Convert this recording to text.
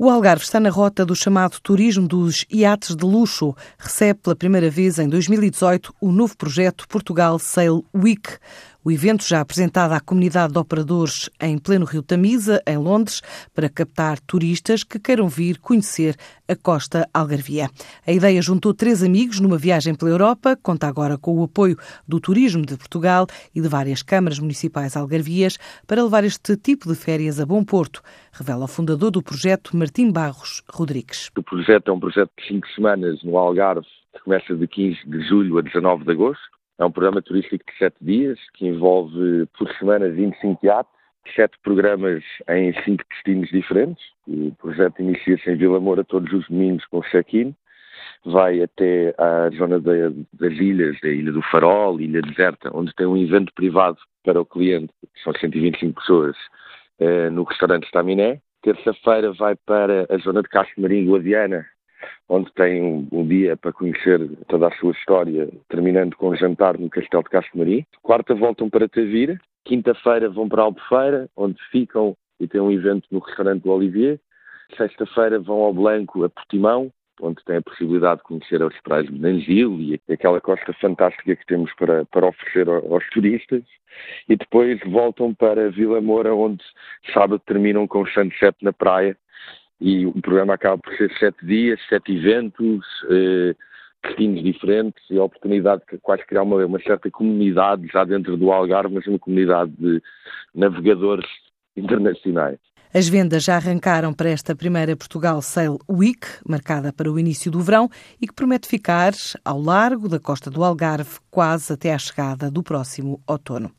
O Algarve está na rota do chamado turismo dos iates de luxo. Recebe pela primeira vez em 2018 o novo projeto Portugal Sail Week. O evento já apresentado à comunidade de operadores em pleno Rio Tamisa, em Londres, para captar turistas que queiram vir conhecer a costa algarvia. A ideia juntou três amigos numa viagem pela Europa, conta agora com o apoio do Turismo de Portugal e de várias câmaras municipais algarvias para levar este tipo de férias a bom porto, revela o fundador do projeto, Martim Barros Rodrigues. O projeto é um projeto de cinco semanas no Algarve, que começa de 15 de julho a 19 de agosto é um programa turístico de sete dias que envolve por semana 25 iates, sete programas em cinco destinos diferentes. O projeto inicia-se em Vila Moura todos os domingos com check-in, vai até à zona das ilhas, da Ilha do Farol, Ilha Deserta, onde tem um evento privado para o cliente, são 125 pessoas, eh, no restaurante Staminé. Terça-feira vai para a zona de Castro Marinho, Guadiana, onde tem um, dia para conhecer toda a sua história, terminando com um jantar no Castelo de Castro. Quarta voltam para Tavira, quinta-feira vão para Albufeira, onde ficam e têm um evento no restaurante do Olivier. Sexta-feira vão ao Blanco, a Portimão, onde tem a possibilidade de conhecer as praias de Nangil e aquela costa fantástica que temos para, para oferecer aos turistas. E depois voltam para Vila Moura, onde sábado terminam com o sunset na praia, e o programa acaba por ser sete dias, sete eventos, eh, destinos diferentes e a oportunidade de quase criar uma, uma certa comunidade já dentro do Algarve, mas uma comunidade de navegadores internacionais. As vendas já arrancaram para esta primeira Portugal Sail Week, marcada para o início do verão e que promete ficar ao largo da costa do Algarve quase até à chegada do próximo outono.